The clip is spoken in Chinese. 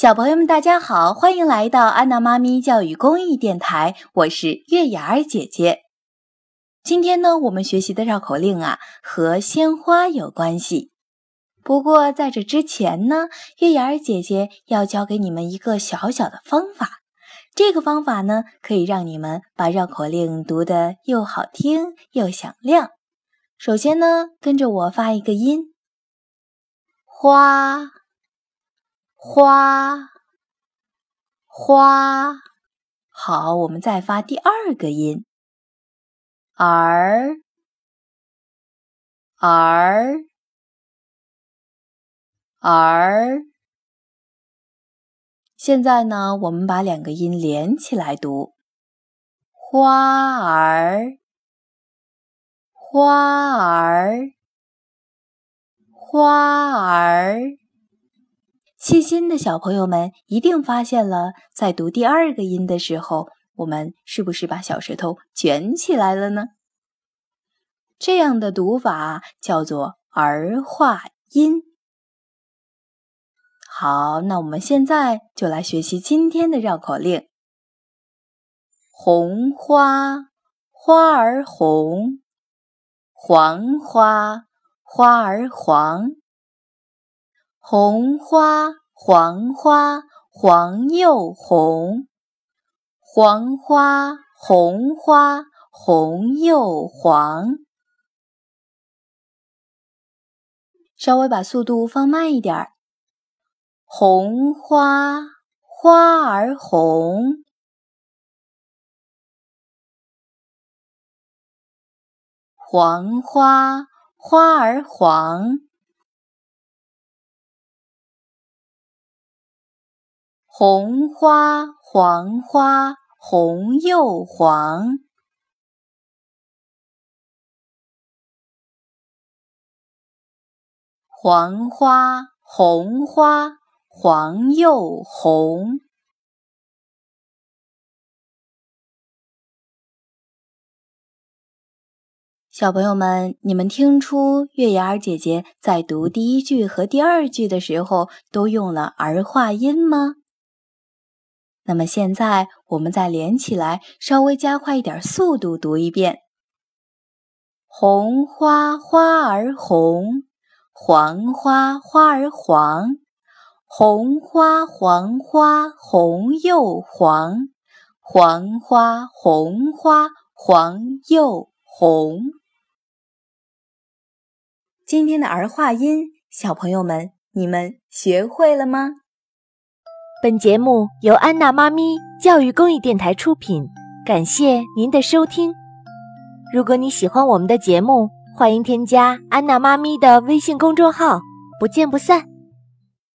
小朋友们，大家好，欢迎来到安娜妈咪教育公益电台，我是月牙儿姐姐。今天呢，我们学习的绕口令啊，和鲜花有关系。不过在这之前呢，月牙儿姐姐要教给你们一个小小的方法。这个方法呢，可以让你们把绕口令读得又好听又响亮。首先呢，跟着我发一个音，花。花花，好，我们再发第二个音，儿儿儿。现在呢，我们把两个音连起来读，花儿花儿花儿。细心的小朋友们一定发现了，在读第二个音的时候，我们是不是把小舌头卷起来了呢？这样的读法叫做儿化音。好，那我们现在就来学习今天的绕口令：红花花儿红，黄花花儿黄。红花黄花黄又红，黄花红花红又黄。稍微把速度放慢一点儿。红花花儿红，黄花花儿黄。红花黄花红又黄，黄花红花黄又红。小朋友们，你们听出月牙儿姐姐在读第一句和第二句的时候都用了儿化音吗？那么现在，我们再连起来，稍微加快一点速度读一遍：红花花儿红，黄花花儿黄，红花黄花红又黄，黄花红花黄又红。今天的儿化音，小朋友们，你们学会了吗？本节目由安娜妈咪教育公益电台出品，感谢您的收听。如果你喜欢我们的节目，欢迎添加安娜妈咪的微信公众号，不见不散。